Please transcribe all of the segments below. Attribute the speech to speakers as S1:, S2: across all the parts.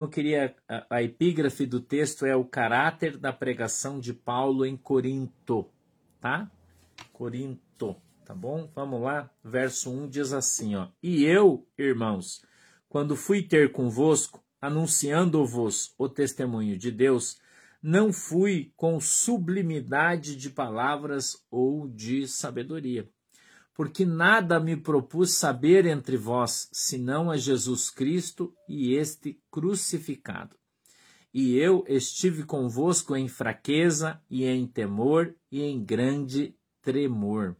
S1: Eu queria a, epígrafe do texto é o caráter da pregação de Paulo em Corinto, tá? Corinto, tá bom? Vamos lá. Verso 1 diz assim, ó: "E eu, irmãos, quando fui ter convosco, anunciando-vos o testemunho de Deus, não fui com sublimidade de palavras ou de sabedoria, porque nada me propus saber entre vós, senão a Jesus Cristo e este crucificado. E eu estive convosco em fraqueza e em temor e em grande tremor.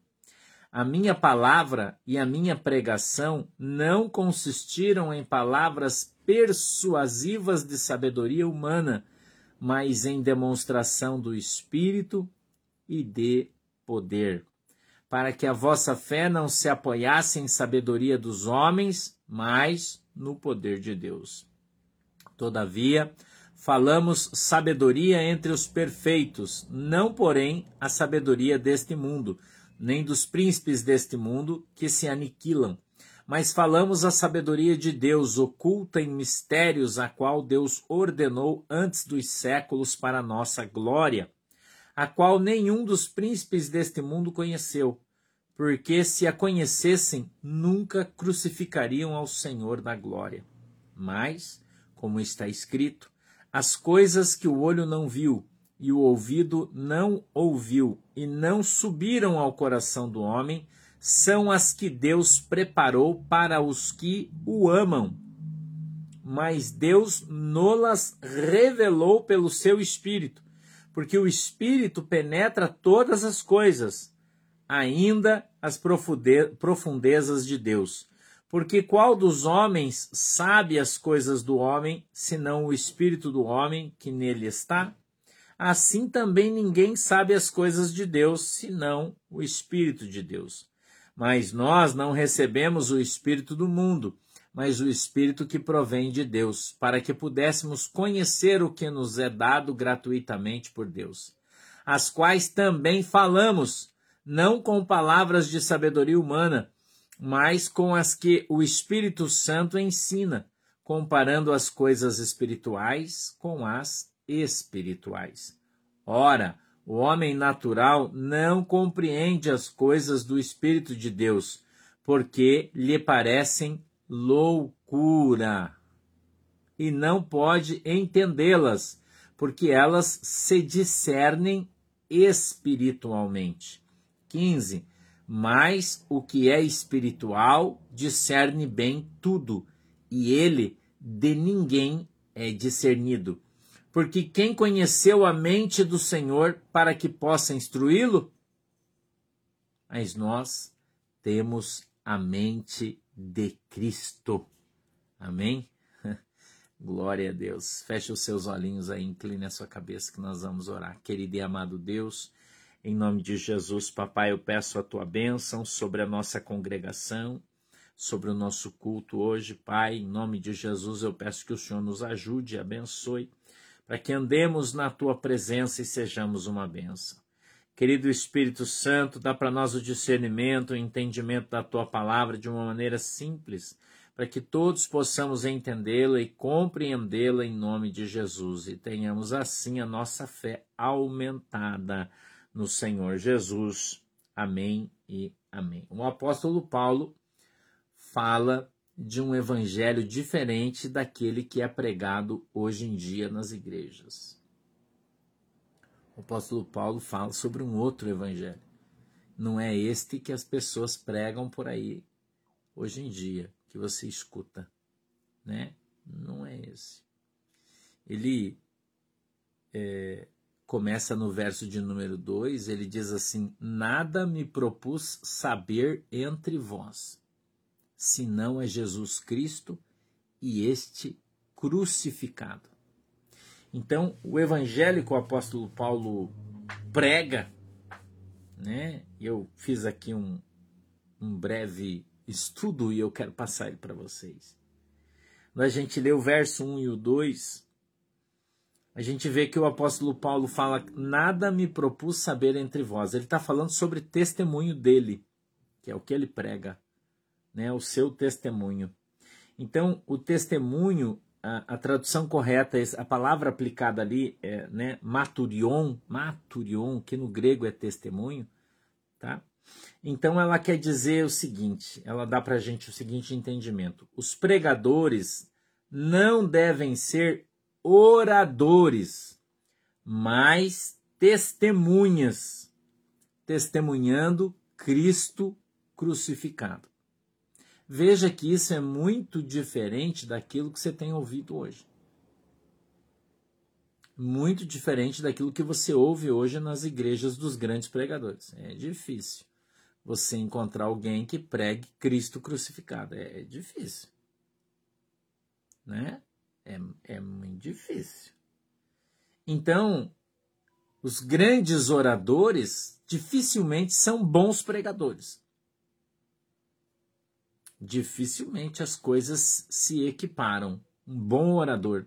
S1: A minha palavra e a minha pregação não consistiram em palavras persuasivas de sabedoria humana, mas em demonstração do Espírito e de poder para que a vossa fé não se apoiasse em sabedoria dos homens, mas no poder de Deus. Todavia, falamos sabedoria entre os perfeitos, não, porém, a sabedoria deste mundo, nem dos príncipes deste mundo que se aniquilam, mas falamos a sabedoria de Deus oculta em mistérios, a qual Deus ordenou antes dos séculos para nossa glória a qual nenhum dos príncipes deste mundo conheceu, porque se a conhecessem, nunca crucificariam ao Senhor da glória. Mas, como está escrito, as coisas que o olho não viu e o ouvido não ouviu e não subiram ao coração do homem, são as que Deus preparou para os que o amam. Mas Deus nolas revelou pelo seu Espírito porque o Espírito penetra todas as coisas, ainda as profundezas de Deus. Porque qual dos homens sabe as coisas do homem, senão o Espírito do homem que nele está? Assim também ninguém sabe as coisas de Deus, senão o Espírito de Deus. Mas nós não recebemos o Espírito do mundo, mas o Espírito que provém de Deus, para que pudéssemos conhecer o que nos é dado gratuitamente por Deus, as quais também falamos, não com palavras de sabedoria humana, mas com as que o Espírito Santo ensina, comparando as coisas espirituais com as espirituais. Ora, o homem natural não compreende as coisas do Espírito de Deus, porque lhe parecem loucura e não pode entendê-las, porque elas se discernem espiritualmente. 15. Mas o que é espiritual discerne bem tudo, e ele de ninguém é discernido. Porque quem conheceu a mente do Senhor para que possa instruí-lo? Mas nós temos a mente de Cristo. Amém? Glória a Deus. Feche os seus olhinhos aí, incline a sua cabeça que nós vamos orar. Querido e amado Deus, em nome de Jesus, papai, eu peço a tua bênção sobre a nossa congregação, sobre o nosso culto hoje, Pai. Em nome de Jesus, eu peço que o Senhor nos ajude abençoe, para que andemos na tua presença e sejamos uma bênção. Querido Espírito Santo, dá para nós o discernimento, o entendimento da tua palavra de uma maneira simples, para que todos possamos entendê-la e compreendê-la em nome de Jesus e tenhamos assim a nossa fé aumentada no Senhor Jesus. Amém e amém. O apóstolo Paulo fala de um evangelho diferente daquele que é pregado hoje em dia nas igrejas o apóstolo Paulo fala sobre um outro evangelho. Não é este que as pessoas pregam por aí hoje em dia, que você escuta, né? Não é esse. Ele é, começa no verso de número 2, ele diz assim: Nada me propus saber entre vós, senão é Jesus Cristo e este crucificado. Então, o evangelho que o apóstolo Paulo prega, né? Eu fiz aqui um, um breve estudo e eu quero passar ele para vocês. Quando a gente lê o verso 1 e o 2, a gente vê que o apóstolo Paulo fala: Nada me propus saber entre vós. Ele está falando sobre testemunho dele, que é o que ele prega, né? o seu testemunho. Então, o testemunho a, a, tradução correta, a palavra aplicada ali é né, maturion, maturion, que no grego é testemunho, tá? Então ela quer dizer o seguinte, ela dá para a gente o seguinte entendimento: os pregadores não devem ser oradores, mas testemunhas, testemunhando Cristo crucificado. Veja que isso é muito diferente daquilo que você tem ouvido hoje. Muito diferente daquilo que você ouve hoje nas igrejas dos grandes pregadores. É difícil você encontrar alguém que pregue Cristo crucificado. É, é difícil. Né? É, é muito difícil. Então, os grandes oradores dificilmente são bons pregadores dificilmente as coisas se equiparam. Um bom orador,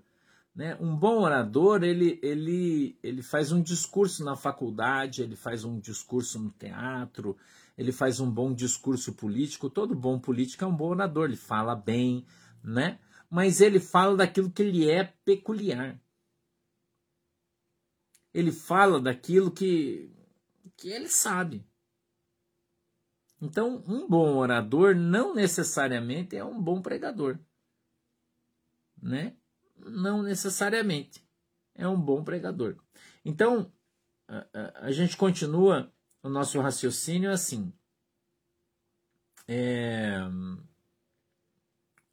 S1: né? Um bom orador, ele, ele, ele faz um discurso na faculdade, ele faz um discurso no teatro, ele faz um bom discurso político. Todo bom político é um bom orador, ele fala bem, né? Mas ele fala daquilo que ele é peculiar. Ele fala daquilo que, que ele sabe. Então, um bom orador não necessariamente é um bom pregador. Né? Não necessariamente é um bom pregador. Então, a, a, a gente continua o nosso raciocínio assim. É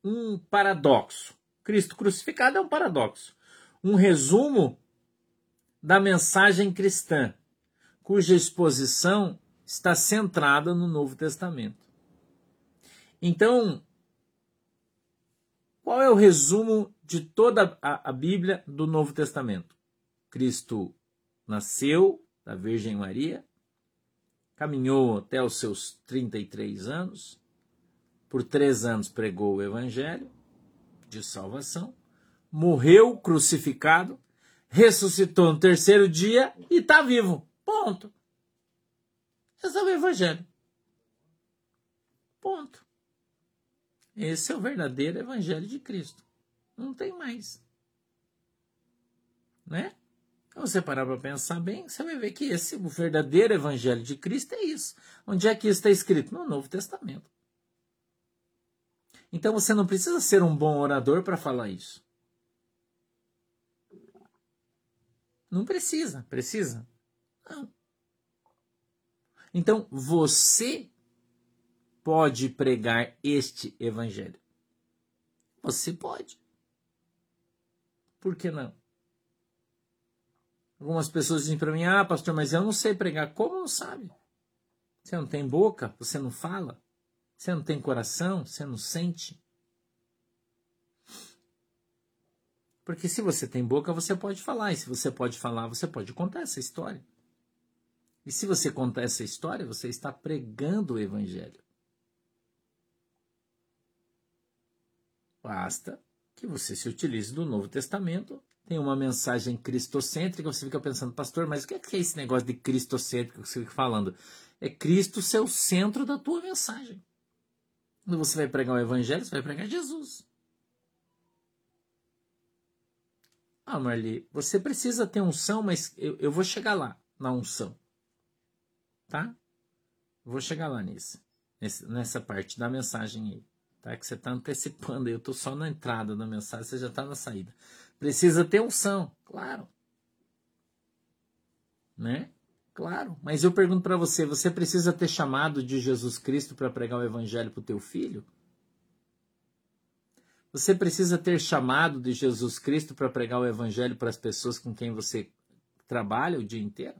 S1: um paradoxo. Cristo crucificado é um paradoxo. Um resumo da mensagem cristã, cuja exposição está centrada no Novo Testamento. Então, qual é o resumo de toda a, Bíblia do Novo Testamento? Cristo nasceu da Virgem Maria, caminhou até os seus 33 anos, por três anos pregou o Evangelho de salvação, morreu crucificado, ressuscitou no terceiro dia e está vivo. Ponto. Esse é o Evangelho. Ponto. Esse é o verdadeiro Evangelho de Cristo. Não tem mais. Né? Então, você parar para pensar bem, você vai ver que esse, o verdadeiro Evangelho de Cristo é isso. Onde é que isso está escrito? No Novo Testamento. Então você não precisa ser um bom orador para falar isso. Não precisa. Precisa? Não. Então, você pode pregar este evangelho. Você pode. Por que não? Algumas pessoas dizem para mim: Ah, pastor, mas eu não sei pregar. Como não sabe? Você não tem boca? Você não fala? Você não tem coração? Você não sente? Porque se você tem boca, você pode falar. E se você pode falar, você pode contar essa história. E se você contar essa história, você está pregando o Evangelho. Basta que você se utilize do Novo Testamento, tem uma mensagem cristocêntrica, você fica pensando, pastor, mas o que é esse negócio de cristocêntrico que você fica falando? É Cristo ser o centro da tua mensagem. Quando você vai pregar o Evangelho, você vai pregar Jesus. Ah, Marli, você precisa ter unção, mas eu, eu vou chegar lá, na unção tá? Vou chegar lá nisso, nessa parte da mensagem aí, tá? Que você está antecipando aí, eu estou só na entrada da mensagem, você já está na saída. Precisa ter unção, claro. Né? Claro, mas eu pergunto para você, você precisa ter chamado de Jesus Cristo para pregar o evangelho para o teu filho? Você precisa ter chamado de Jesus Cristo para pregar o evangelho para as pessoas com quem você trabalha o dia inteiro?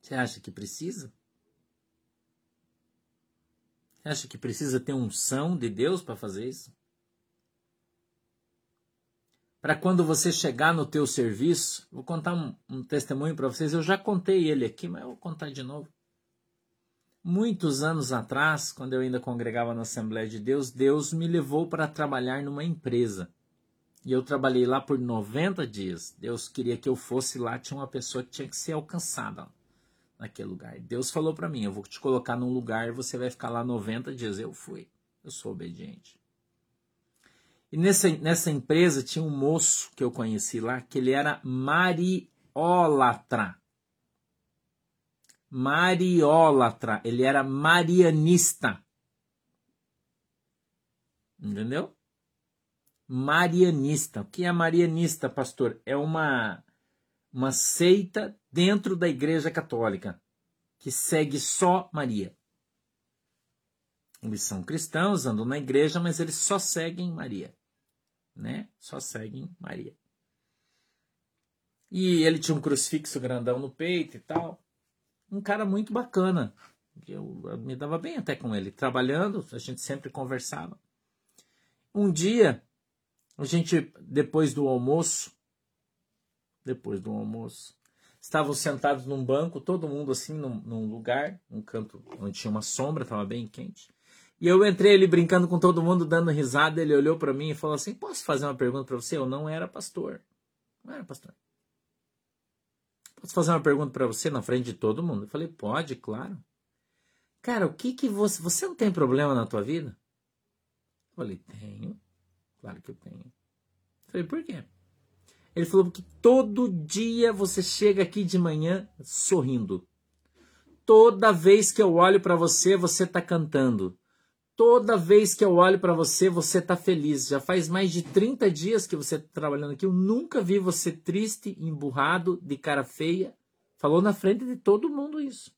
S1: Você acha que precisa? Você acha que precisa ter unção de Deus para fazer isso? Para quando você chegar no teu serviço, vou contar um, um testemunho para vocês. Eu já contei ele aqui, mas eu vou contar de novo. Muitos anos atrás, quando eu ainda congregava na Assembleia de Deus, Deus me levou para trabalhar numa empresa. E eu trabalhei lá por 90 dias. Deus queria que eu fosse lá, tinha uma pessoa que tinha que ser alcançada naquele lugar. Deus falou para mim: eu vou te colocar num lugar e você vai ficar lá 90 dias. Eu fui. Eu sou obediente. E nessa, nessa empresa tinha um moço que eu conheci lá, que ele era mariólatra. Mariólatra. Ele era marianista. Entendeu? Marianista. O que é marianista, pastor? É uma, uma seita dentro da Igreja Católica que segue só Maria. Eles são cristãos, andam na igreja, mas eles só seguem Maria né? Só seguem Maria. E ele tinha um crucifixo grandão no peito e tal. Um cara muito bacana. Eu, eu me dava bem até com ele. Trabalhando, a gente sempre conversava. Um dia, a gente, depois do almoço, depois do almoço, estavam sentados num banco, todo mundo assim, num, num lugar, um canto onde tinha uma sombra, estava bem quente. E eu entrei ali brincando com todo mundo, dando risada. Ele olhou para mim e falou assim: Posso fazer uma pergunta para você? Eu não era pastor. Não era pastor. Posso fazer uma pergunta para você na frente de todo mundo? Eu falei: Pode, claro. Cara, o que que você. Você não tem problema na tua vida? Eu falei: Tenho. Claro que eu tenho. Eu falei: Por quê? Ele falou: Porque todo dia você chega aqui de manhã sorrindo. Toda vez que eu olho para você, você está cantando. Toda vez que eu olho para você, você está feliz. Já faz mais de 30 dias que você está trabalhando aqui. Eu nunca vi você triste, emburrado, de cara feia. Falou na frente de todo mundo isso.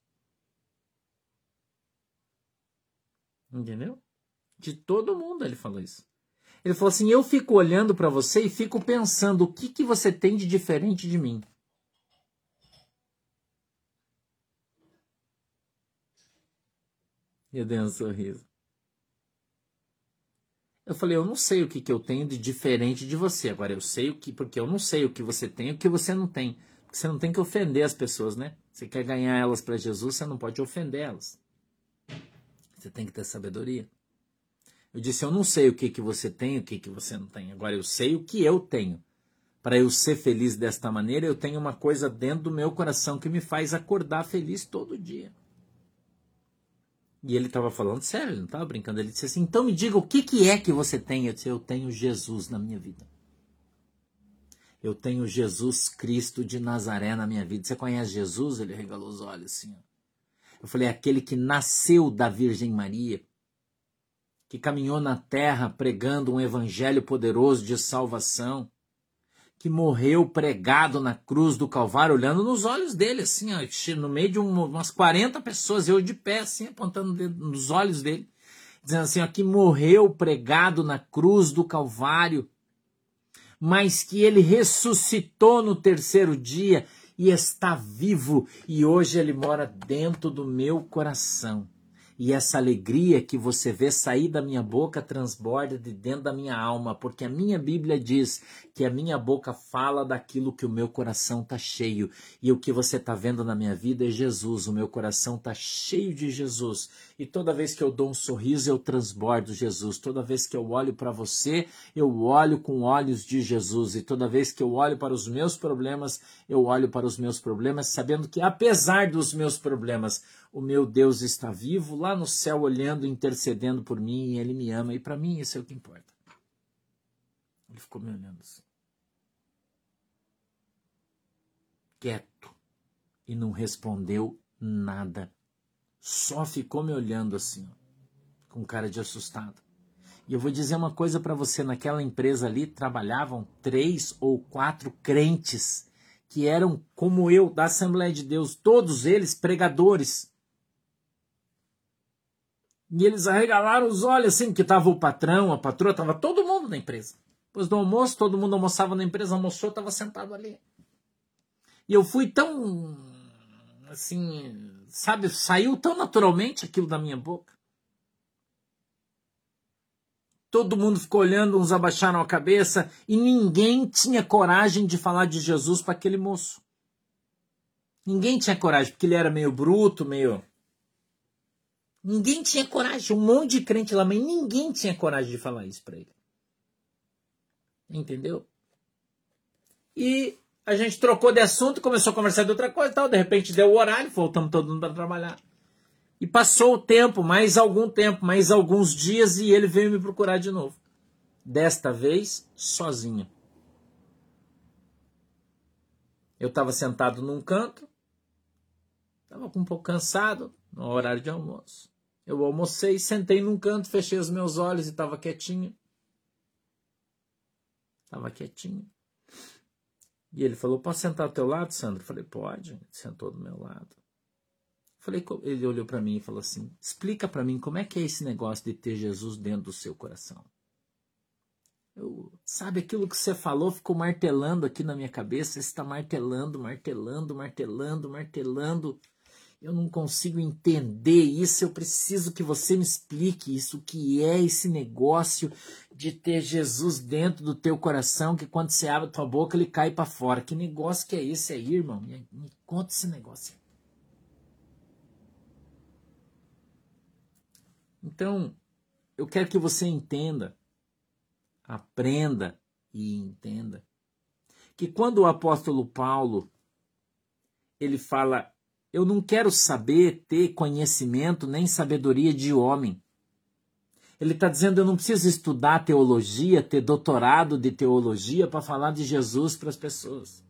S1: Entendeu? De todo mundo ele falou isso. Ele falou assim: Eu fico olhando para você e fico pensando o que, que você tem de diferente de mim. Eu dei um sorriso. Eu falei, eu não sei o que, que eu tenho de diferente de você. Agora eu sei o que, porque eu não sei o que você tem e o que você não tem. Você não tem que ofender as pessoas, né? Você quer ganhar elas para Jesus, você não pode ofender elas. Você tem que ter sabedoria. Eu disse, eu não sei o que, que você tem o que, que você não tem. Agora eu sei o que eu tenho. Para eu ser feliz desta maneira, eu tenho uma coisa dentro do meu coração que me faz acordar feliz todo dia. E ele estava falando sério, ele não estava brincando. Ele disse assim: então me diga o que, que é que você tem. Eu disse: eu tenho Jesus na minha vida. Eu tenho Jesus Cristo de Nazaré na minha vida. Você conhece Jesus? Ele regalou os olhos assim. Eu falei: aquele que nasceu da Virgem Maria, que caminhou na terra pregando um evangelho poderoso de salvação, que morreu pregado na cruz do Calvário, olhando nos olhos dele, assim, ó, no meio de umas 40 pessoas, eu de pé, assim, apontando nos olhos dele, dizendo assim, ó, que morreu pregado na cruz do Calvário, mas que ele ressuscitou no terceiro dia e está vivo, e hoje ele mora dentro do meu coração. E essa alegria que você vê sair da minha boca transborda de dentro da minha alma, porque a minha Bíblia diz que a minha boca fala daquilo que o meu coração está cheio. E o que você está vendo na minha vida é Jesus, o meu coração está cheio de Jesus. E toda vez que eu dou um sorriso, eu transbordo Jesus. Toda vez que eu olho para você, eu olho com olhos de Jesus. E toda vez que eu olho para os meus problemas, eu olho para os meus problemas, sabendo que apesar dos meus problemas, o meu Deus está vivo lá no céu olhando, intercedendo por mim, e ele me ama, e para mim isso é o que importa. Ele ficou me olhando assim. Quieto. E não respondeu nada. Só ficou me olhando assim, com cara de assustado. E eu vou dizer uma coisa para você: naquela empresa ali trabalhavam três ou quatro crentes que eram como eu, da Assembleia de Deus, todos eles pregadores. E eles arregalaram os olhos, assim, que tava o patrão, a patroa, tava todo mundo na empresa. Depois do almoço, todo mundo almoçava na empresa, almoçou, tava sentado ali. E eu fui tão, assim, sabe, saiu tão naturalmente aquilo da minha boca. Todo mundo ficou olhando, uns abaixaram a cabeça e ninguém tinha coragem de falar de Jesus para aquele moço. Ninguém tinha coragem, porque ele era meio bruto, meio Ninguém tinha coragem, um monte de crente lá, mas ninguém tinha coragem de falar isso para ele. Entendeu? E a gente trocou de assunto, começou a conversar de outra coisa e tal. De repente deu o horário, voltamos todo mundo para trabalhar. E passou o tempo, mais algum tempo, mais alguns dias, e ele veio me procurar de novo. Desta vez, sozinho. Eu estava sentado num canto, estava um pouco cansado, no horário de almoço. Eu almocei, sentei num canto, fechei os meus olhos e estava quietinho. Estava quietinho. E ele falou: Posso sentar ao teu lado, Sandro? Eu falei: Pode. Ele sentou do meu lado. Falei, ele olhou para mim e falou assim: Explica para mim como é que é esse negócio de ter Jesus dentro do seu coração. Eu, sabe, aquilo que você falou ficou martelando aqui na minha cabeça. Está martelando, martelando, martelando, martelando. Eu não consigo entender isso. Eu preciso que você me explique isso. O que é esse negócio de ter Jesus dentro do teu coração, que quando você abre a tua boca ele cai para fora? Que negócio que é esse aí, irmão? Me, me conta esse negócio. Então, eu quero que você entenda aprenda e entenda que quando o apóstolo Paulo ele fala eu não quero saber ter conhecimento nem sabedoria de homem. Ele está dizendo eu não preciso estudar teologia, ter doutorado de teologia para falar de Jesus para as pessoas.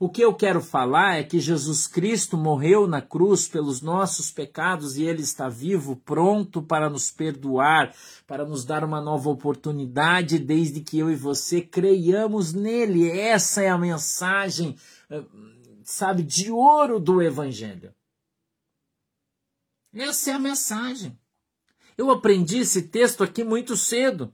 S1: O que eu quero falar é que Jesus Cristo morreu na cruz pelos nossos pecados e ele está vivo, pronto para nos perdoar, para nos dar uma nova oportunidade, desde que eu e você creiamos nele. Essa é a mensagem, eh, sabe, de ouro do Evangelho. Essa é a mensagem. Eu aprendi esse texto aqui muito cedo.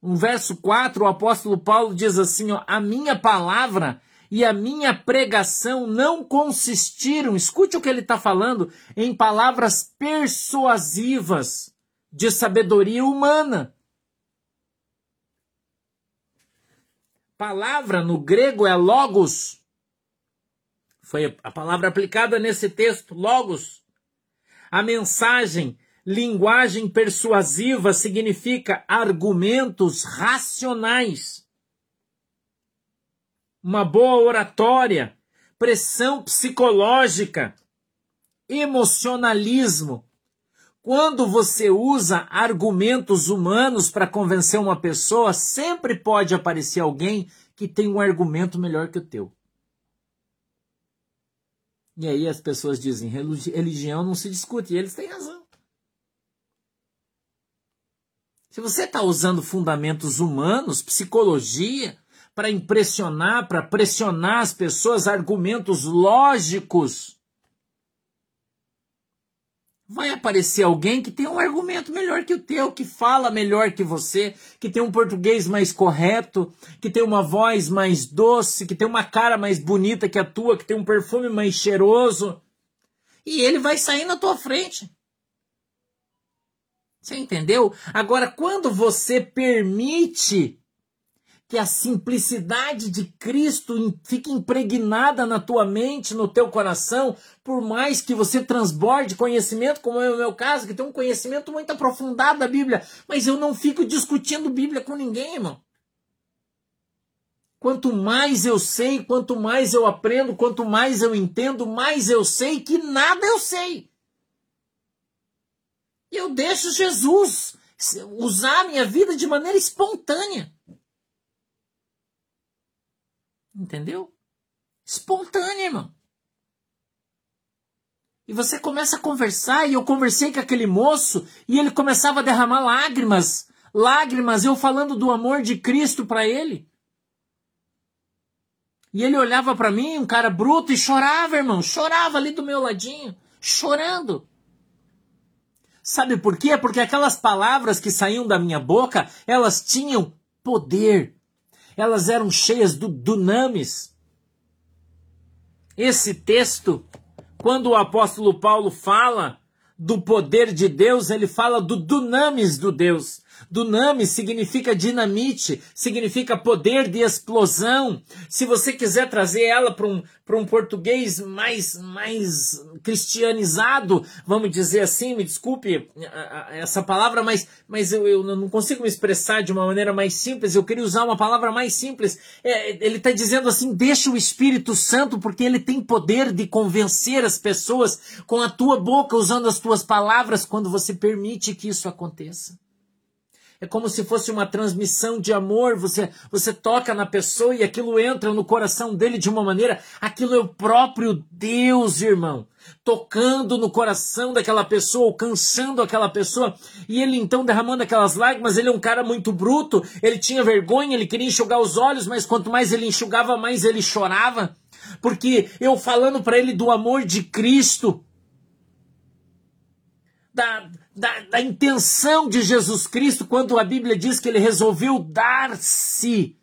S1: No verso 4, o apóstolo Paulo diz assim: ó, A minha palavra e a minha pregação não consistiram, escute o que ele está falando, em palavras persuasivas de sabedoria humana. Palavra no grego é logos. Foi a palavra aplicada nesse texto, logos. A mensagem Linguagem persuasiva significa argumentos racionais. Uma boa oratória, pressão psicológica, emocionalismo. Quando você usa argumentos humanos para convencer uma pessoa, sempre pode aparecer alguém que tem um argumento melhor que o teu. E aí as pessoas dizem: religião não se discute, e eles têm razão. Se você está usando fundamentos humanos, psicologia, para impressionar, para pressionar as pessoas, argumentos lógicos, vai aparecer alguém que tem um argumento melhor que o teu, que fala melhor que você, que tem um português mais correto, que tem uma voz mais doce, que tem uma cara mais bonita que a tua, que tem um perfume mais cheiroso. E ele vai sair na tua frente. Você entendeu? Agora, quando você permite que a simplicidade de Cristo fique impregnada na tua mente, no teu coração, por mais que você transborde conhecimento, como é o meu caso, que tem um conhecimento muito aprofundado da Bíblia, mas eu não fico discutindo Bíblia com ninguém, irmão. Quanto mais eu sei, quanto mais eu aprendo, quanto mais eu entendo, mais eu sei que nada eu sei. E eu deixo Jesus usar a minha vida de maneira espontânea. Entendeu? Espontânea, irmão. E você começa a conversar, e eu conversei com aquele moço, e ele começava a derramar lágrimas, lágrimas, eu falando do amor de Cristo para ele. E ele olhava para mim, um cara bruto, e chorava, irmão, chorava ali do meu ladinho, chorando. Sabe por quê? Porque aquelas palavras que saíam da minha boca, elas tinham poder. Elas eram cheias do dunamis. Esse texto, quando o apóstolo Paulo fala do poder de Deus, ele fala do dunamis do Deus. Dunami significa dinamite, significa poder de explosão. Se você quiser trazer ela para um, um português mais, mais cristianizado, vamos dizer assim, me desculpe essa palavra, mas, mas eu, eu não consigo me expressar de uma maneira mais simples, eu queria usar uma palavra mais simples. É, ele está dizendo assim: deixa o Espírito Santo, porque ele tem poder de convencer as pessoas com a tua boca, usando as tuas palavras, quando você permite que isso aconteça. É como se fosse uma transmissão de amor. Você, você toca na pessoa e aquilo entra no coração dele de uma maneira. Aquilo é o próprio Deus, irmão. Tocando no coração daquela pessoa, alcançando aquela pessoa. E ele então derramando aquelas lágrimas. Ele é um cara muito bruto. Ele tinha vergonha, ele queria enxugar os olhos, mas quanto mais ele enxugava, mais ele chorava. Porque eu falando para ele do amor de Cristo, da, da, da intenção de Jesus Cristo quando a Bíblia diz que ele resolveu dar-se.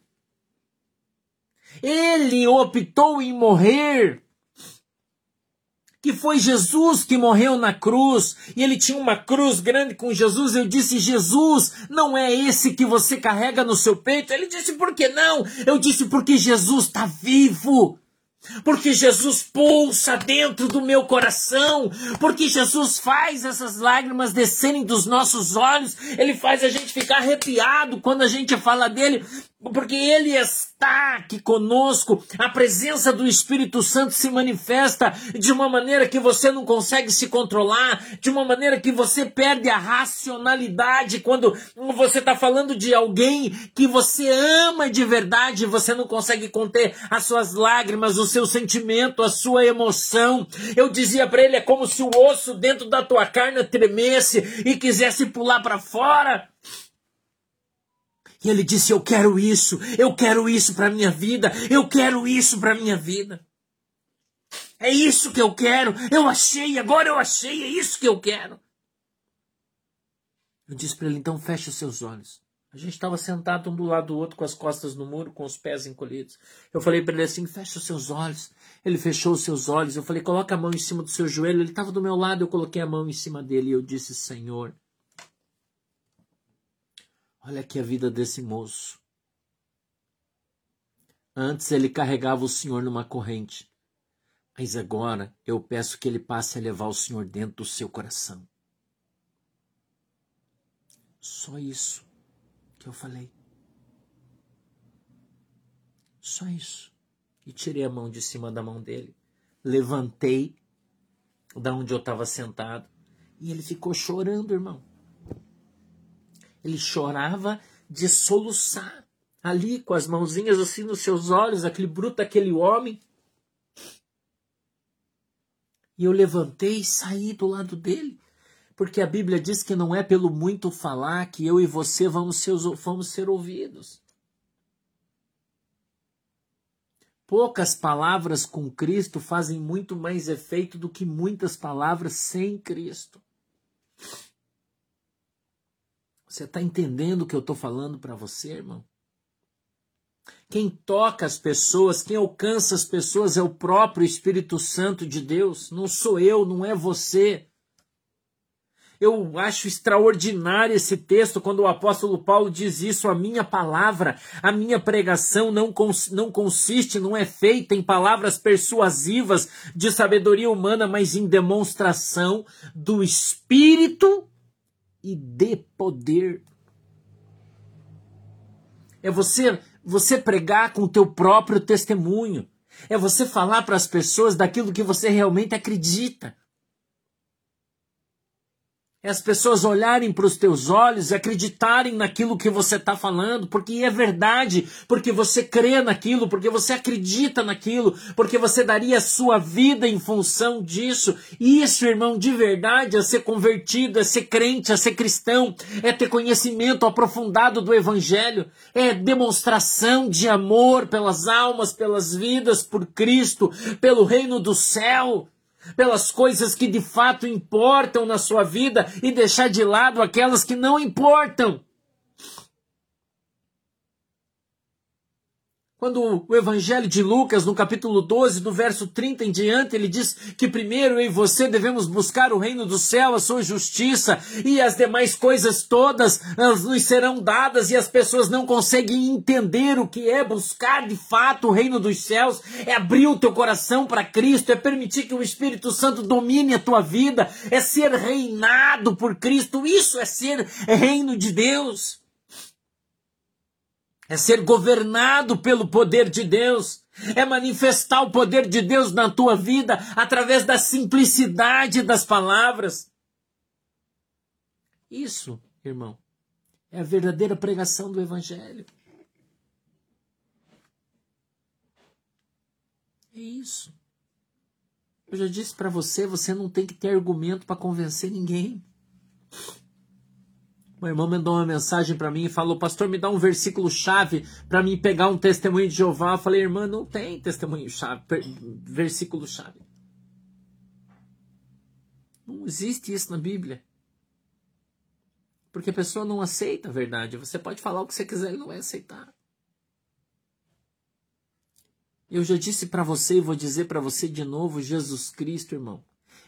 S1: Ele optou em morrer. Que foi Jesus que morreu na cruz, e ele tinha uma cruz grande com Jesus. Eu disse: Jesus, não é esse que você carrega no seu peito? Ele disse: Por que não? Eu disse: Porque Jesus está vivo. Porque Jesus pulsa dentro do meu coração, porque Jesus faz essas lágrimas descerem dos nossos olhos, ele faz a gente ficar arrepiado quando a gente fala dele, porque ele está aqui conosco, a presença do Espírito Santo se manifesta de uma maneira que você não consegue se controlar, de uma maneira que você perde a racionalidade quando você está falando de alguém que você ama de verdade, você não consegue conter as suas lágrimas, o seu sentimento, a sua emoção. Eu dizia para ele, é como se o osso dentro da tua carne tremesse e quisesse pular para fora. E ele disse: Eu quero isso, eu quero isso para minha vida, eu quero isso para minha vida. É isso que eu quero, eu achei, agora eu achei, é isso que eu quero. Eu disse para ele: Então feche os seus olhos. A gente estava sentado um do lado do outro, com as costas no muro, com os pés encolhidos. Eu falei para ele assim: feche os seus olhos. Ele fechou os seus olhos. Eu falei: coloca a mão em cima do seu joelho. Ele estava do meu lado, eu coloquei a mão em cima dele e eu disse: Senhor, Olha aqui a vida desse moço. Antes ele carregava o Senhor numa corrente, mas agora eu peço que ele passe a levar o Senhor dentro do seu coração. Só isso que eu falei. Só isso. E tirei a mão de cima da mão dele, levantei da onde eu estava sentado e ele ficou chorando, irmão. Ele chorava de soluçar, ali com as mãozinhas assim nos seus olhos, aquele bruto, aquele homem. E eu levantei e saí do lado dele, porque a Bíblia diz que não é pelo muito falar que eu e você vamos ser, vamos ser ouvidos. Poucas palavras com Cristo fazem muito mais efeito do que muitas palavras sem Cristo. Você está entendendo o que eu estou falando para você, irmão? Quem toca as pessoas, quem alcança as pessoas é o próprio Espírito Santo de Deus. Não sou eu, não é você. Eu acho extraordinário esse texto quando o apóstolo Paulo diz isso: a minha palavra, a minha pregação não, cons não consiste, não é feita em palavras persuasivas de sabedoria humana, mas em demonstração do Espírito e de poder. É você você pregar com o teu próprio testemunho. É você falar para as pessoas daquilo que você realmente acredita. É as pessoas olharem para os teus olhos e acreditarem naquilo que você está falando, porque é verdade, porque você crê naquilo, porque você acredita naquilo, porque você daria a sua vida em função disso. Isso, irmão, de verdade é ser convertido, é ser crente, é ser cristão, é ter conhecimento aprofundado do Evangelho, é demonstração de amor pelas almas, pelas vidas, por Cristo, pelo reino do céu pelas coisas que de fato importam na sua vida e deixar de lado aquelas que não importam. Quando o Evangelho de Lucas, no capítulo 12, do verso 30 em diante, ele diz que primeiro eu e você devemos buscar o reino do céu, a sua justiça, e as demais coisas todas nos serão dadas, e as pessoas não conseguem entender o que é buscar de fato o reino dos céus, é abrir o teu coração para Cristo, é permitir que o Espírito Santo domine a tua vida, é ser reinado por Cristo, isso é ser reino de Deus é ser governado pelo poder de Deus, é manifestar o poder de Deus na tua vida através da simplicidade das palavras. Isso, irmão, É a verdadeira pregação do Evangelho. É isso. Eu já disse para você, você não tem que ter argumento para convencer ninguém. Meu irmão mandou uma mensagem para mim e falou: Pastor, me dá um versículo chave para mim pegar um testemunho de Jeová. Eu falei: Irmã, não tem testemunho chave, versículo chave. Não existe isso na Bíblia. Porque a pessoa não aceita a verdade. Você pode falar o que você quiser, ele não vai aceitar. Eu já disse para você e vou dizer para você de novo, Jesus Cristo, irmão.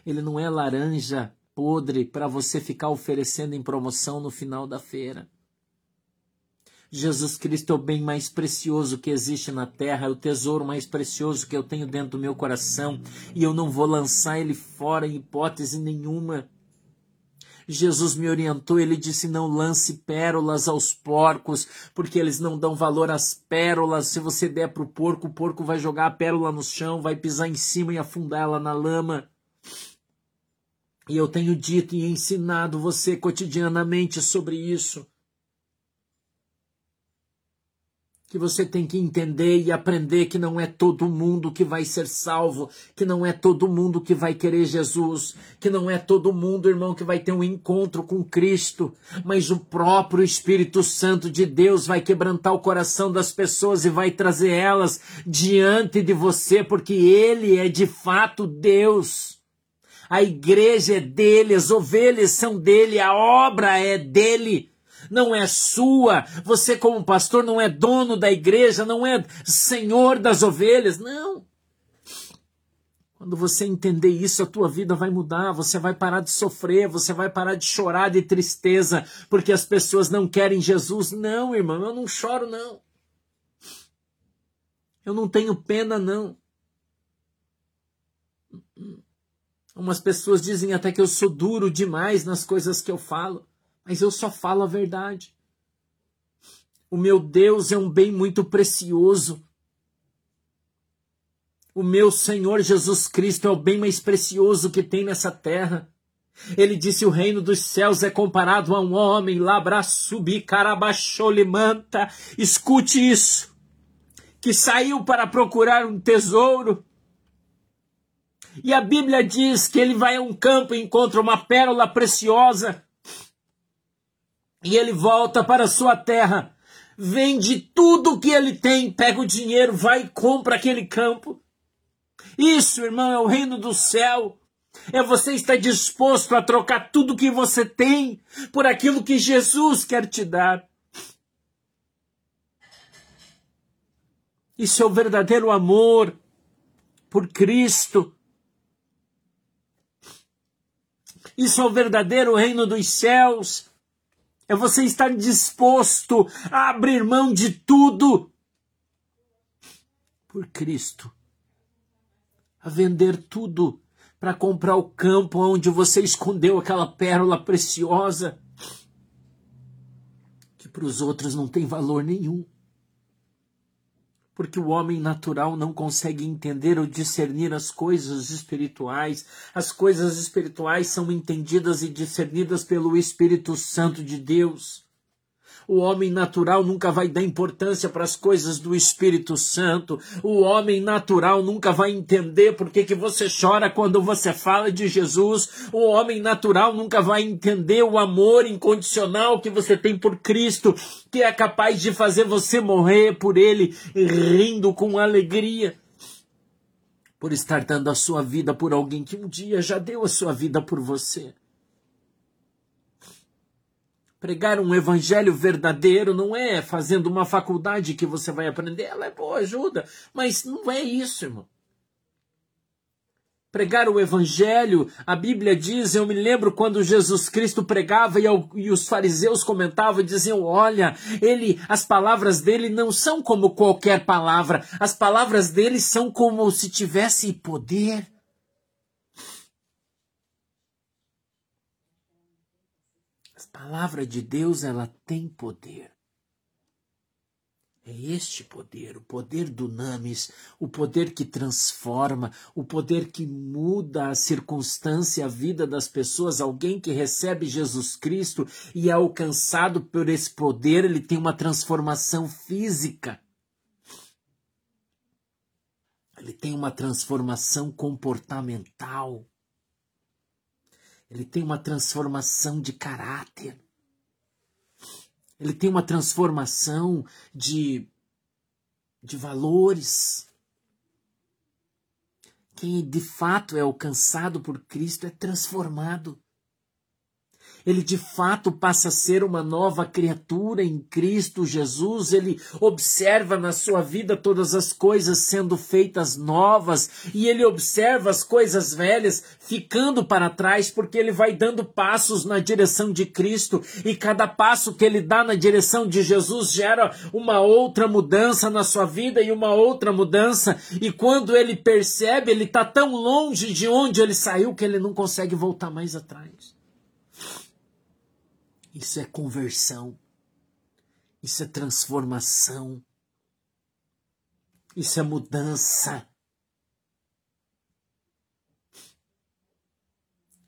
S1: Ele não é laranja podre para você ficar oferecendo em promoção no final da feira. Jesus Cristo é o bem mais precioso que existe na terra, é o tesouro mais precioso que eu tenho dentro do meu coração, e eu não vou lançar ele fora em hipótese nenhuma. Jesus me orientou, ele disse: não lance pérolas aos porcos, porque eles não dão valor às pérolas. Se você der para o porco, o porco vai jogar a pérola no chão, vai pisar em cima e afundar ela na lama. E eu tenho dito e ensinado você cotidianamente sobre isso. que você tem que entender e aprender que não é todo mundo que vai ser salvo, que não é todo mundo que vai querer Jesus, que não é todo mundo, irmão, que vai ter um encontro com Cristo, mas o próprio Espírito Santo de Deus vai quebrantar o coração das pessoas e vai trazer elas diante de você, porque Ele é de fato Deus. A igreja é dele, as ovelhas são dele, a obra é dele não é sua. Você, como pastor, não é dono da igreja, não é senhor das ovelhas. Não. Quando você entender isso, a tua vida vai mudar, você vai parar de sofrer, você vai parar de chorar de tristeza, porque as pessoas não querem Jesus. Não, irmão, eu não choro, não. Eu não tenho pena, não. Umas pessoas dizem até que eu sou duro demais nas coisas que eu falo mas eu só falo a verdade. O meu Deus é um bem muito precioso. O meu Senhor Jesus Cristo é o bem mais precioso que tem nessa terra. Ele disse: O reino dos céus é comparado a um homem, labra subi. Escute isso. Que saiu para procurar um tesouro. E a Bíblia diz que ele vai a um campo e encontra uma pérola preciosa e ele volta para sua terra, vende tudo que ele tem, pega o dinheiro, vai e compra aquele campo. Isso, irmão, é o reino do céu. É você estar disposto a trocar tudo que você tem por aquilo que Jesus quer te dar. Isso é o verdadeiro amor por Cristo. Isso é o verdadeiro reino dos céus. É você estar disposto a abrir mão de tudo por Cristo. A vender tudo para comprar o campo onde você escondeu aquela pérola preciosa que para os outros não tem valor nenhum porque o homem natural não consegue entender ou discernir as coisas espirituais. As coisas espirituais são entendidas e discernidas pelo Espírito Santo de Deus. O homem natural nunca vai dar importância para as coisas do Espírito Santo. O homem natural nunca vai entender por que, que você chora quando você fala de Jesus. O homem natural nunca vai entender o amor incondicional que você tem por Cristo, que é capaz de fazer você morrer por Ele, rindo com alegria por estar dando a sua vida por alguém que um dia já deu a sua vida por você. Pregar um evangelho verdadeiro não é fazendo uma faculdade que você vai aprender. Ela é boa, ajuda, mas não é isso, irmão. Pregar o evangelho, a Bíblia diz, eu me lembro quando Jesus Cristo pregava e, e os fariseus comentavam e diziam: "Olha, ele, as palavras dele não são como qualquer palavra. As palavras dele são como se tivesse poder." Palavra de Deus ela tem poder. É este poder, o poder do Names, o poder que transforma, o poder que muda a circunstância, a vida das pessoas. Alguém que recebe Jesus Cristo e é alcançado por esse poder, ele tem uma transformação física. Ele tem uma transformação comportamental. Ele tem uma transformação de caráter ele tem uma transformação de, de valores. Quem de fato é alcançado por Cristo é transformado ele de fato passa a ser uma nova criatura em Cristo Jesus, ele observa na sua vida todas as coisas sendo feitas novas e ele observa as coisas velhas ficando para trás, porque ele vai dando passos na direção de Cristo e cada passo que ele dá na direção de Jesus gera uma outra mudança na sua vida e uma outra mudança, e quando ele percebe, ele está tão longe de onde ele saiu que ele não consegue voltar mais atrás. Isso é conversão. Isso é transformação. Isso é mudança.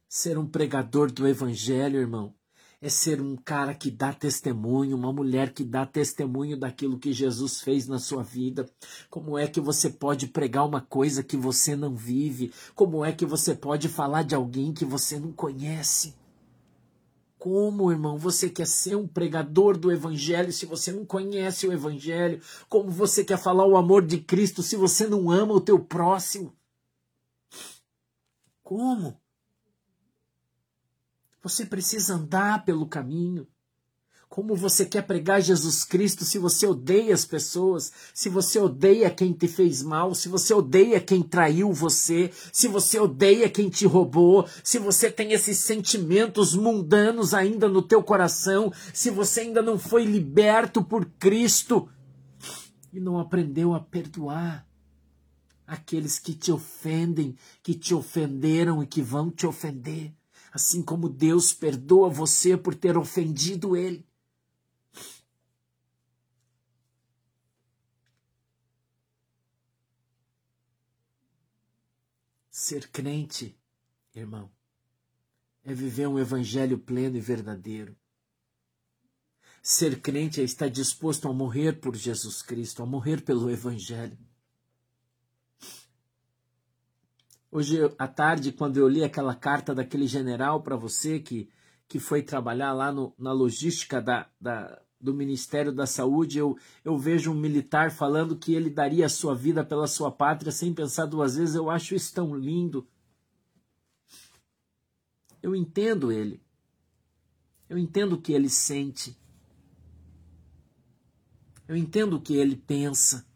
S1: Ser um pregador do Evangelho, irmão, é ser um cara que dá testemunho, uma mulher que dá testemunho daquilo que Jesus fez na sua vida. Como é que você pode pregar uma coisa que você não vive? Como é que você pode falar de alguém que você não conhece? Como, irmão, você quer ser um pregador do Evangelho se você não conhece o Evangelho? Como você quer falar o amor de Cristo se você não ama o teu próximo? Como? Você precisa andar pelo caminho. Como você quer pregar Jesus Cristo se você odeia as pessoas, se você odeia quem te fez mal, se você odeia quem traiu você, se você odeia quem te roubou, se você tem esses sentimentos mundanos ainda no teu coração, se você ainda não foi liberto por Cristo e não aprendeu a perdoar aqueles que te ofendem, que te ofenderam e que vão te ofender, assim como Deus perdoa você por ter ofendido ele. Ser crente, irmão, é viver um evangelho pleno e verdadeiro. Ser crente é estar disposto a morrer por Jesus Cristo, a morrer pelo evangelho. Hoje à tarde, quando eu li aquela carta daquele general para você que, que foi trabalhar lá no, na logística da, da, do Ministério da Saúde, eu, eu vejo um militar falando que ele daria a sua vida pela sua pátria sem pensar duas vezes. Eu acho isso tão lindo. Eu entendo ele. Eu entendo o que ele sente. Eu entendo o que ele pensa.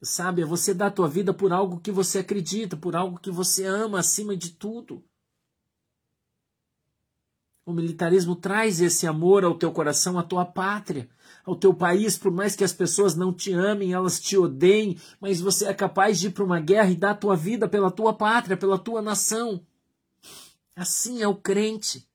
S1: Sabe, você dar a tua vida por algo que você acredita, por algo que você ama acima de tudo. O militarismo traz esse amor ao teu coração, à tua pátria, ao teu país, por mais que as pessoas não te amem, elas te odeiem, mas você é capaz de ir para uma guerra e dar a tua vida pela tua pátria, pela tua nação. Assim é o crente.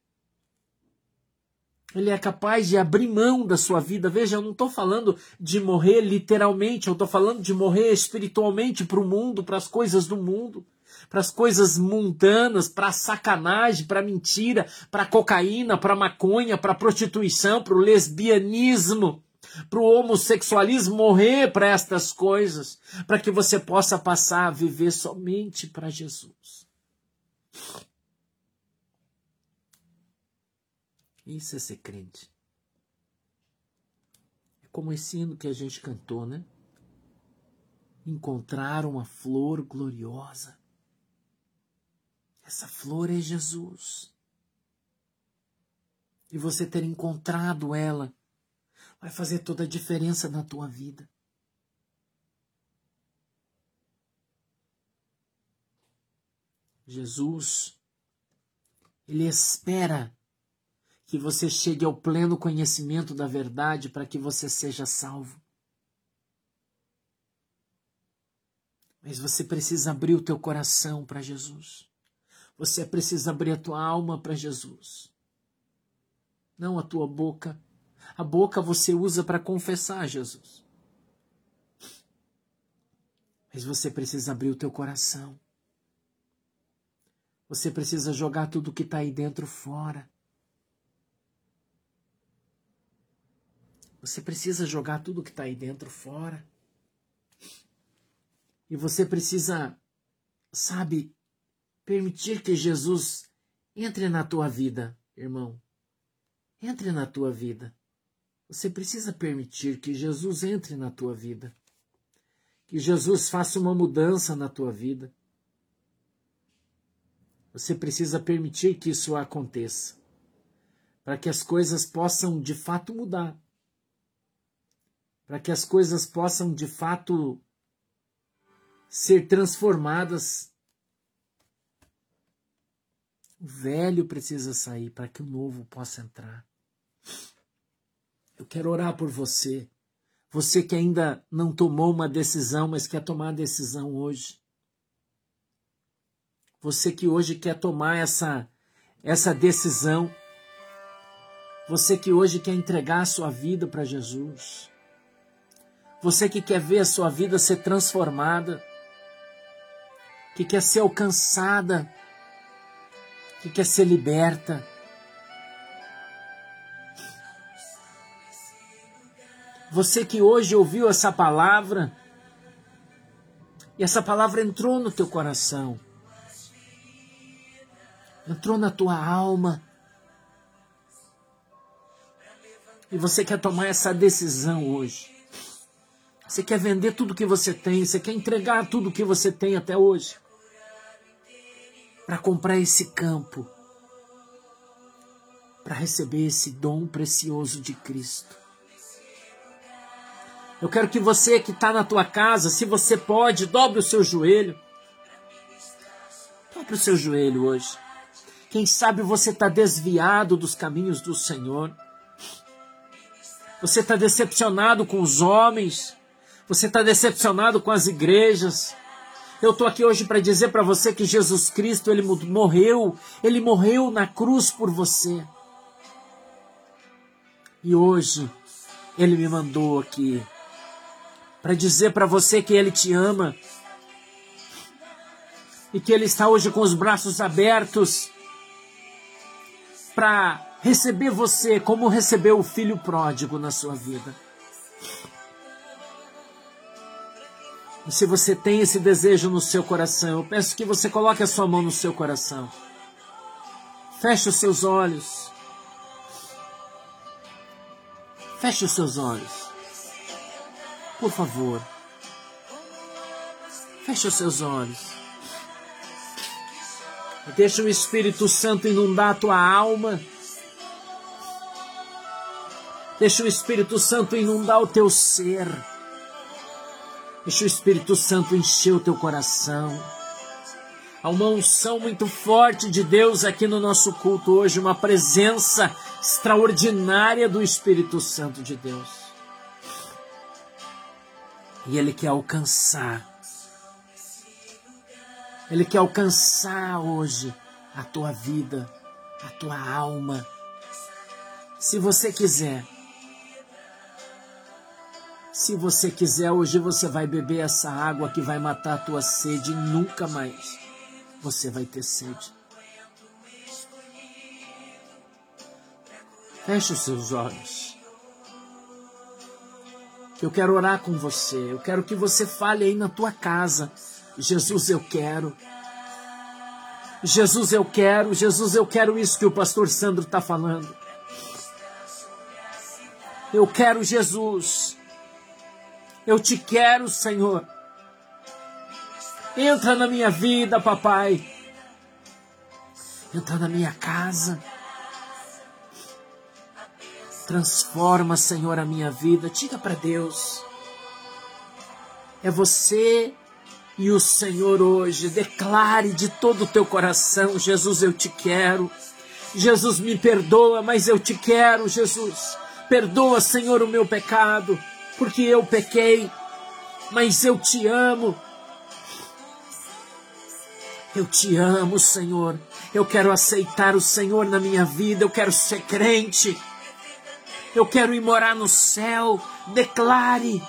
S1: Ele é capaz de abrir mão da sua vida. Veja, eu não estou falando de morrer literalmente, eu estou falando de morrer espiritualmente para o mundo, para as coisas do mundo para as coisas mundanas, para sacanagem, para mentira, para cocaína, para maconha, para prostituição, para o lesbianismo, para o homossexualismo, morrer para estas coisas, para que você possa passar a viver somente para Jesus. Isso é ser crente. É como esse hino que a gente cantou, né? Encontrar uma flor gloriosa essa flor é Jesus. E você ter encontrado ela vai fazer toda a diferença na tua vida. Jesus, Ele espera que você chegue ao pleno conhecimento da verdade para que você seja salvo. Mas você precisa abrir o teu coração para Jesus. Você precisa abrir a tua alma para Jesus. Não a tua boca. A boca você usa para confessar Jesus. Mas você precisa abrir o teu coração. Você precisa jogar tudo que está aí dentro fora. Você precisa jogar tudo que está aí dentro fora. E você precisa, sabe, permitir que Jesus entre na tua vida, irmão. Entre na tua vida. Você precisa permitir que Jesus entre na tua vida. Que Jesus faça uma mudança na tua vida. Você precisa permitir que isso aconteça. Para que as coisas possam de fato mudar para que as coisas possam de fato ser transformadas. O velho precisa sair para que o novo possa entrar. Eu quero orar por você. Você que ainda não tomou uma decisão, mas quer tomar a decisão hoje. Você que hoje quer tomar essa essa decisão. Você que hoje quer entregar a sua vida para Jesus. Você que quer ver a sua vida ser transformada, que quer ser alcançada, que quer ser liberta. Você que hoje ouviu essa palavra, e essa palavra entrou no teu coração, entrou na tua alma, e você quer tomar essa decisão hoje. Você quer vender tudo que você tem, você quer entregar tudo que você tem até hoje para comprar esse campo, para receber esse dom precioso de Cristo. Eu quero que você que está na tua casa, se você pode, dobre o seu joelho. Dobre o seu joelho hoje. Quem sabe você está desviado dos caminhos do Senhor. Você está decepcionado com os homens. Você está decepcionado com as igrejas. Eu estou aqui hoje para dizer para você que Jesus Cristo, ele morreu, ele morreu na cruz por você. E hoje, ele me mandou aqui para dizer para você que ele te ama e que ele está hoje com os braços abertos para receber você como recebeu o filho pródigo na sua vida. E se você tem esse desejo no seu coração, eu peço que você coloque a sua mão no seu coração. Feche os seus olhos. Feche os seus olhos. Por favor. Feche os seus olhos. Deixa o Espírito Santo inundar a tua alma. Deixa o Espírito Santo inundar o teu ser. Deixa o Espírito Santo encher o teu coração. Há uma unção muito forte de Deus aqui no nosso culto hoje, uma presença extraordinária do Espírito Santo de Deus. E Ele quer alcançar, Ele quer alcançar hoje a tua vida, a tua alma. Se você quiser, se você quiser, hoje você vai beber essa água que vai matar a tua sede e nunca mais você vai ter sede. Feche os seus olhos. Eu quero orar com você. Eu quero que você fale aí na tua casa. Jesus, eu quero. Jesus, eu quero. Jesus, eu quero isso que o pastor Sandro está falando. Eu quero Jesus. Eu te quero, Senhor. Entra na minha vida, papai. Entra na minha casa. Transforma, Senhor, a minha vida. Diga para Deus. É você e o Senhor hoje. Declare de todo o teu coração: Jesus, eu te quero. Jesus, me perdoa, mas eu te quero, Jesus. Perdoa, Senhor, o meu pecado porque eu pequei, mas eu te amo. Eu te amo, Senhor. Eu quero aceitar o Senhor na minha vida, eu quero ser crente. Eu quero ir morar no céu. Declare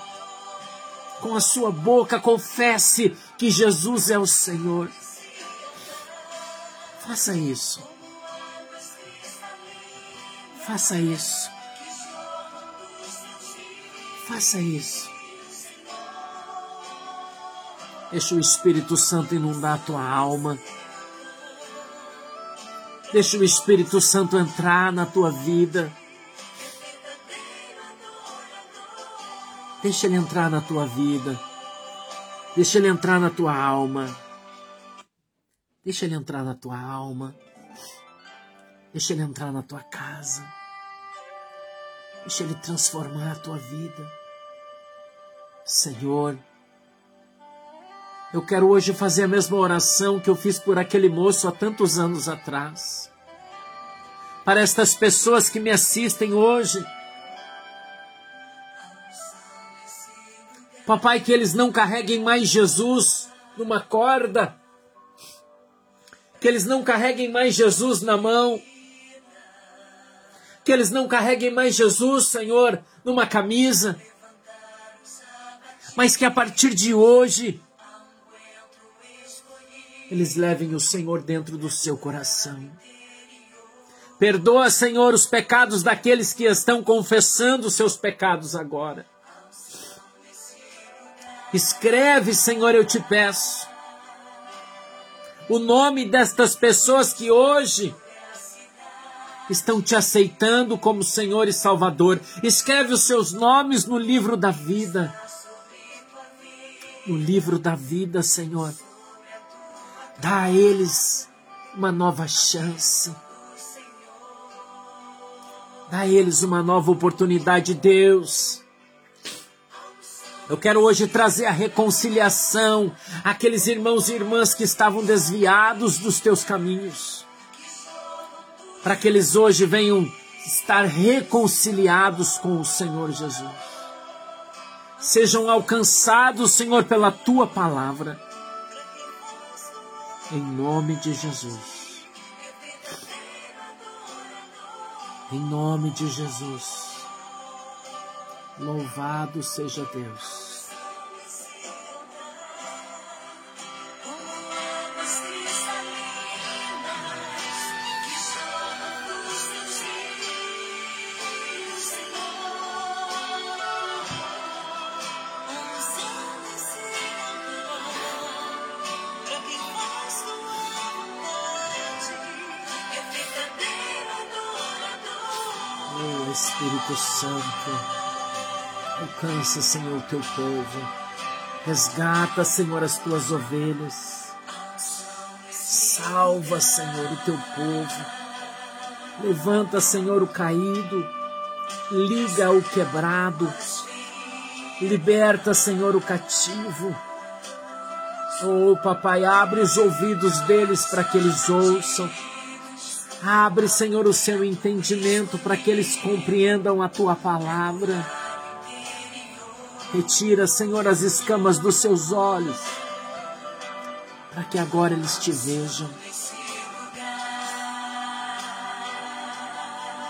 S1: com a sua boca, confesse que Jesus é o Senhor. Faça isso. Faça isso. Faça isso. Deixa o Espírito Santo inundar a tua alma. Deixa o Espírito Santo entrar na tua vida. Deixa ele entrar na tua vida. Deixa ele entrar na tua alma. Deixa ele entrar na tua alma. Deixa ele entrar na tua casa. Deixa ele transformar a tua vida. Senhor, eu quero hoje fazer a mesma oração que eu fiz por aquele moço há tantos anos atrás. Para estas pessoas que me assistem hoje. Papai, que eles não carreguem mais Jesus numa corda. Que eles não carreguem mais Jesus na mão. Que eles não carreguem mais Jesus, Senhor, numa camisa. Mas que a partir de hoje eles levem o Senhor dentro do seu coração. Perdoa, Senhor, os pecados daqueles que estão confessando seus pecados agora. Escreve, Senhor, eu te peço, o nome destas pessoas que hoje estão te aceitando como Senhor e Salvador. Escreve os seus nomes no livro da vida. No livro da vida, Senhor. Dá a eles uma nova chance. Dá a eles uma nova oportunidade, Deus. Eu quero hoje trazer a reconciliação àqueles irmãos e irmãs que estavam desviados dos teus caminhos. Para que eles hoje venham estar reconciliados com o Senhor Jesus. Sejam alcançados, Senhor, pela tua palavra em nome de Jesus. Em nome de Jesus. Louvado seja Deus. Espírito Santo. Alcança, Senhor, o teu povo. Resgata, Senhor, as tuas ovelhas. Salva, Senhor, o teu povo. Levanta, Senhor, o caído. Liga o quebrado. Liberta, Senhor, o cativo. Oh, papai, abre os ouvidos deles para que eles ouçam Abre, Senhor, o seu entendimento para que eles compreendam a tua palavra. Retira, Senhor, as escamas dos seus olhos, para que agora eles te vejam.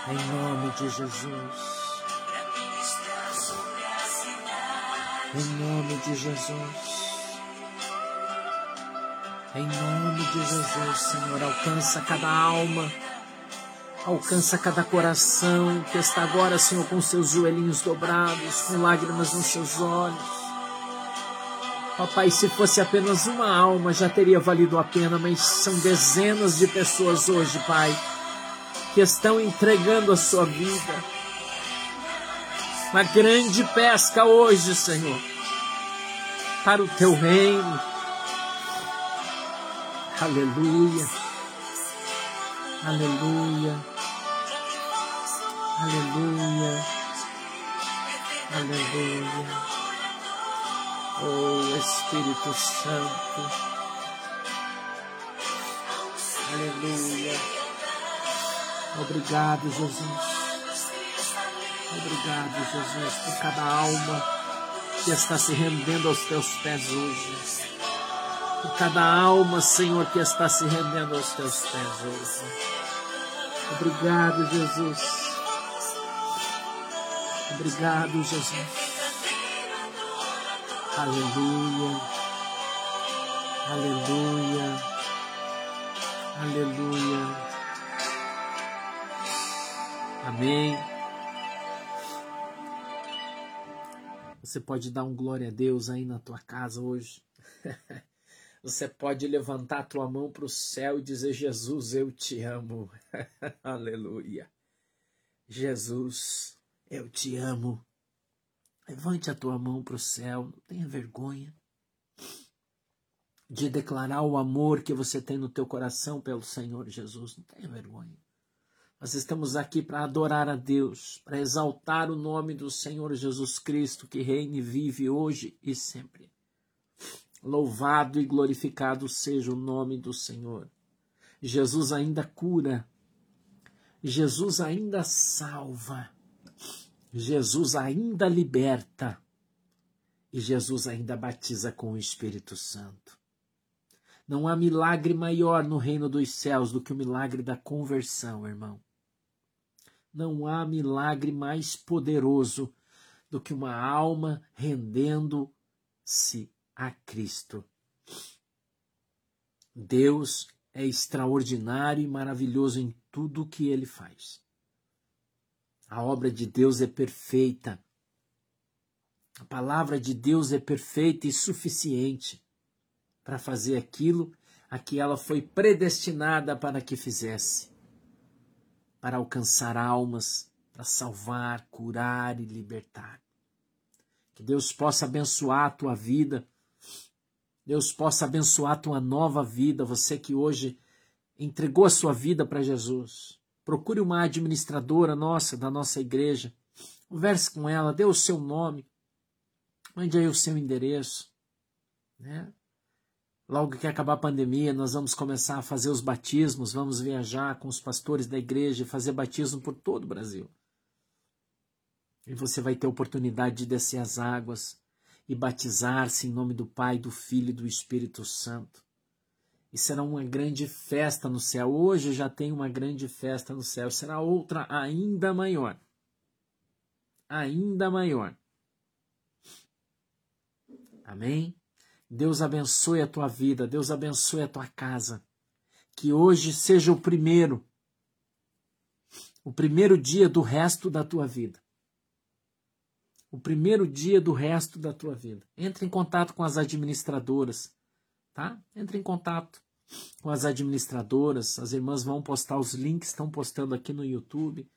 S1: Em nome de Jesus. Em nome de Jesus. Em nome de Jesus, Senhor, alcança cada alma, alcança cada coração que está agora, Senhor, com seus joelhinhos dobrados, com lágrimas nos seus olhos. Papai, se fosse apenas uma alma já teria valido a pena, mas são dezenas de pessoas hoje, Pai, que estão entregando a sua vida. Uma grande pesca hoje, Senhor, para o teu reino Aleluia. Aleluia. Aleluia. Aleluia. Oh Espírito Santo. Aleluia. Obrigado, Jesus. Obrigado, Jesus, por cada alma que está se rendendo aos teus pés hoje por cada alma, Senhor, que está se rendendo aos teus pés hoje. Obrigado, Jesus. Obrigado, Jesus. Aleluia. Aleluia. Aleluia. Amém. Você pode dar um glória a Deus aí na tua casa hoje. Você pode levantar a tua mão para o céu e dizer: Jesus, eu te amo. Aleluia. Jesus, eu te amo. Levante a tua mão para o céu, não tenha vergonha de declarar o amor que você tem no teu coração pelo Senhor Jesus. Não tenha vergonha. Nós estamos aqui para adorar a Deus, para exaltar o nome do Senhor Jesus Cristo, que reina e vive hoje e sempre. Louvado e glorificado seja o nome do Senhor. Jesus ainda cura, Jesus ainda salva, Jesus ainda liberta e Jesus ainda batiza com o Espírito Santo. Não há milagre maior no reino dos céus do que o milagre da conversão, irmão. Não há milagre mais poderoso do que uma alma rendendo-se a Cristo. Deus é extraordinário e maravilhoso em tudo o que ele faz. A obra de Deus é perfeita. A palavra de Deus é perfeita e suficiente para fazer aquilo a que ela foi predestinada para que fizesse para alcançar almas, para salvar, curar e libertar. Que Deus possa abençoar a tua vida Deus possa abençoar tua nova vida, você que hoje entregou a sua vida para Jesus. Procure uma administradora nossa, da nossa igreja. Converse com ela, dê o seu nome, mande aí o seu endereço. Né? Logo que acabar a pandemia, nós vamos começar a fazer os batismos, vamos viajar com os pastores da igreja e fazer batismo por todo o Brasil. E você vai ter oportunidade de descer as águas, e batizar-se em nome do Pai, do Filho e do Espírito Santo. E será uma grande festa no céu. Hoje já tem uma grande festa no céu, será outra ainda maior. Ainda maior. Amém? Deus abençoe a tua vida, Deus abençoe a tua casa. Que hoje seja o primeiro, o primeiro dia do resto da tua vida o primeiro dia do resto da tua vida. Entre em contato com as administradoras, tá? Entre em contato com as administradoras. As irmãs vão postar os links, estão postando aqui no YouTube,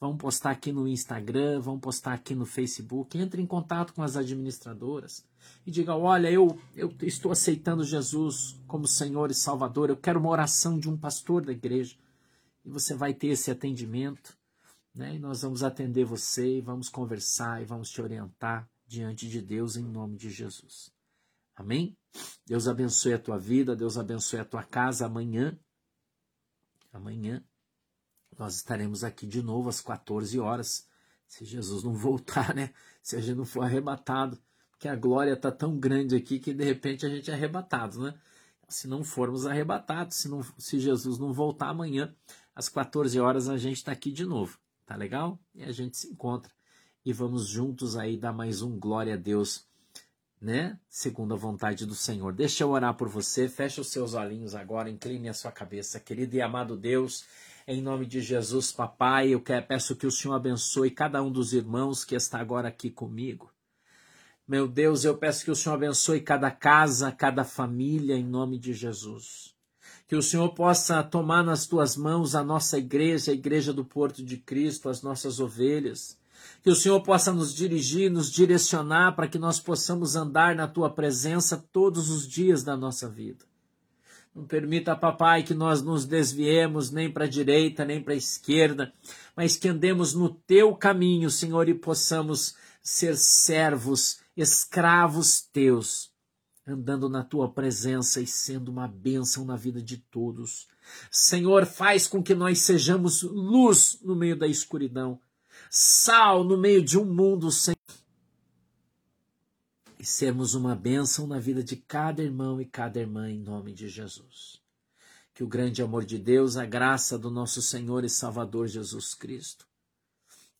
S1: vão postar aqui no Instagram, vão postar aqui no Facebook. Entre em contato com as administradoras e diga: Olha, eu, eu estou aceitando Jesus como Senhor e Salvador. Eu quero uma oração de um pastor da igreja. E você vai ter esse atendimento. Né? E nós vamos atender você e vamos conversar e vamos te orientar diante de Deus em nome de Jesus. Amém? Deus abençoe a tua vida, Deus abençoe a tua casa amanhã. Amanhã nós estaremos aqui de novo às 14 horas, se Jesus não voltar, né? Se a gente não for arrebatado, porque a glória está tão grande aqui que de repente a gente é arrebatado, né? Se não formos arrebatados, se, não, se Jesus não voltar amanhã, às 14 horas a gente está aqui de novo. Tá legal? E a gente se encontra e vamos juntos aí dar mais um glória a Deus, né? Segundo a vontade do Senhor. Deixa eu orar por você. Feche os seus olhinhos agora, incline a sua cabeça, querido e amado Deus. Em nome de Jesus, papai, eu peço que o Senhor abençoe cada um dos irmãos que está agora aqui comigo. Meu Deus, eu peço que o Senhor abençoe cada casa, cada família, em nome de Jesus que o Senhor possa tomar nas tuas mãos a nossa igreja, a igreja do Porto de Cristo, as nossas ovelhas. Que o Senhor possa nos dirigir, nos direcionar para que nós possamos andar na tua presença todos os dias da nossa vida. Não permita, papai, que nós nos desviemos nem para a direita, nem para a esquerda, mas que andemos no teu caminho, Senhor, e possamos ser servos, escravos teus andando na tua presença e sendo uma bênção na vida de todos. Senhor, faz com que nós sejamos luz no meio da escuridão, sal no meio de um mundo sem. E sermos uma bênção na vida de cada irmão e cada irmã, em nome de Jesus. Que o grande amor de Deus, a graça do nosso Senhor e Salvador Jesus Cristo,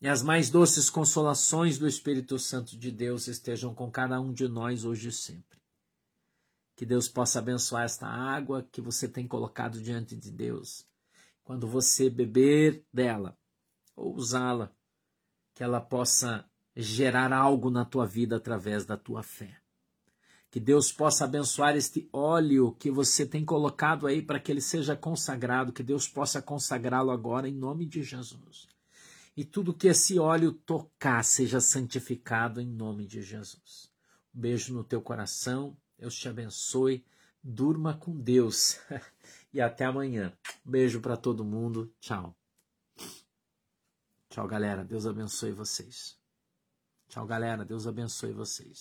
S1: E as mais doces consolações do Espírito Santo de Deus estejam com cada um de nós hoje e sempre. Que Deus possa abençoar esta água que você tem colocado diante de Deus. Quando você beber dela ou usá-la, que ela possa gerar algo na tua vida através da tua fé. Que Deus possa abençoar este óleo que você tem colocado aí para que ele seja consagrado, que Deus possa consagrá-lo agora em nome de Jesus e tudo que esse óleo tocar seja santificado em nome de Jesus. Um beijo no teu coração, Deus te abençoe, durma com Deus e até amanhã. Beijo para todo mundo, tchau. Tchau, galera, Deus abençoe vocês. Tchau, galera, Deus abençoe vocês.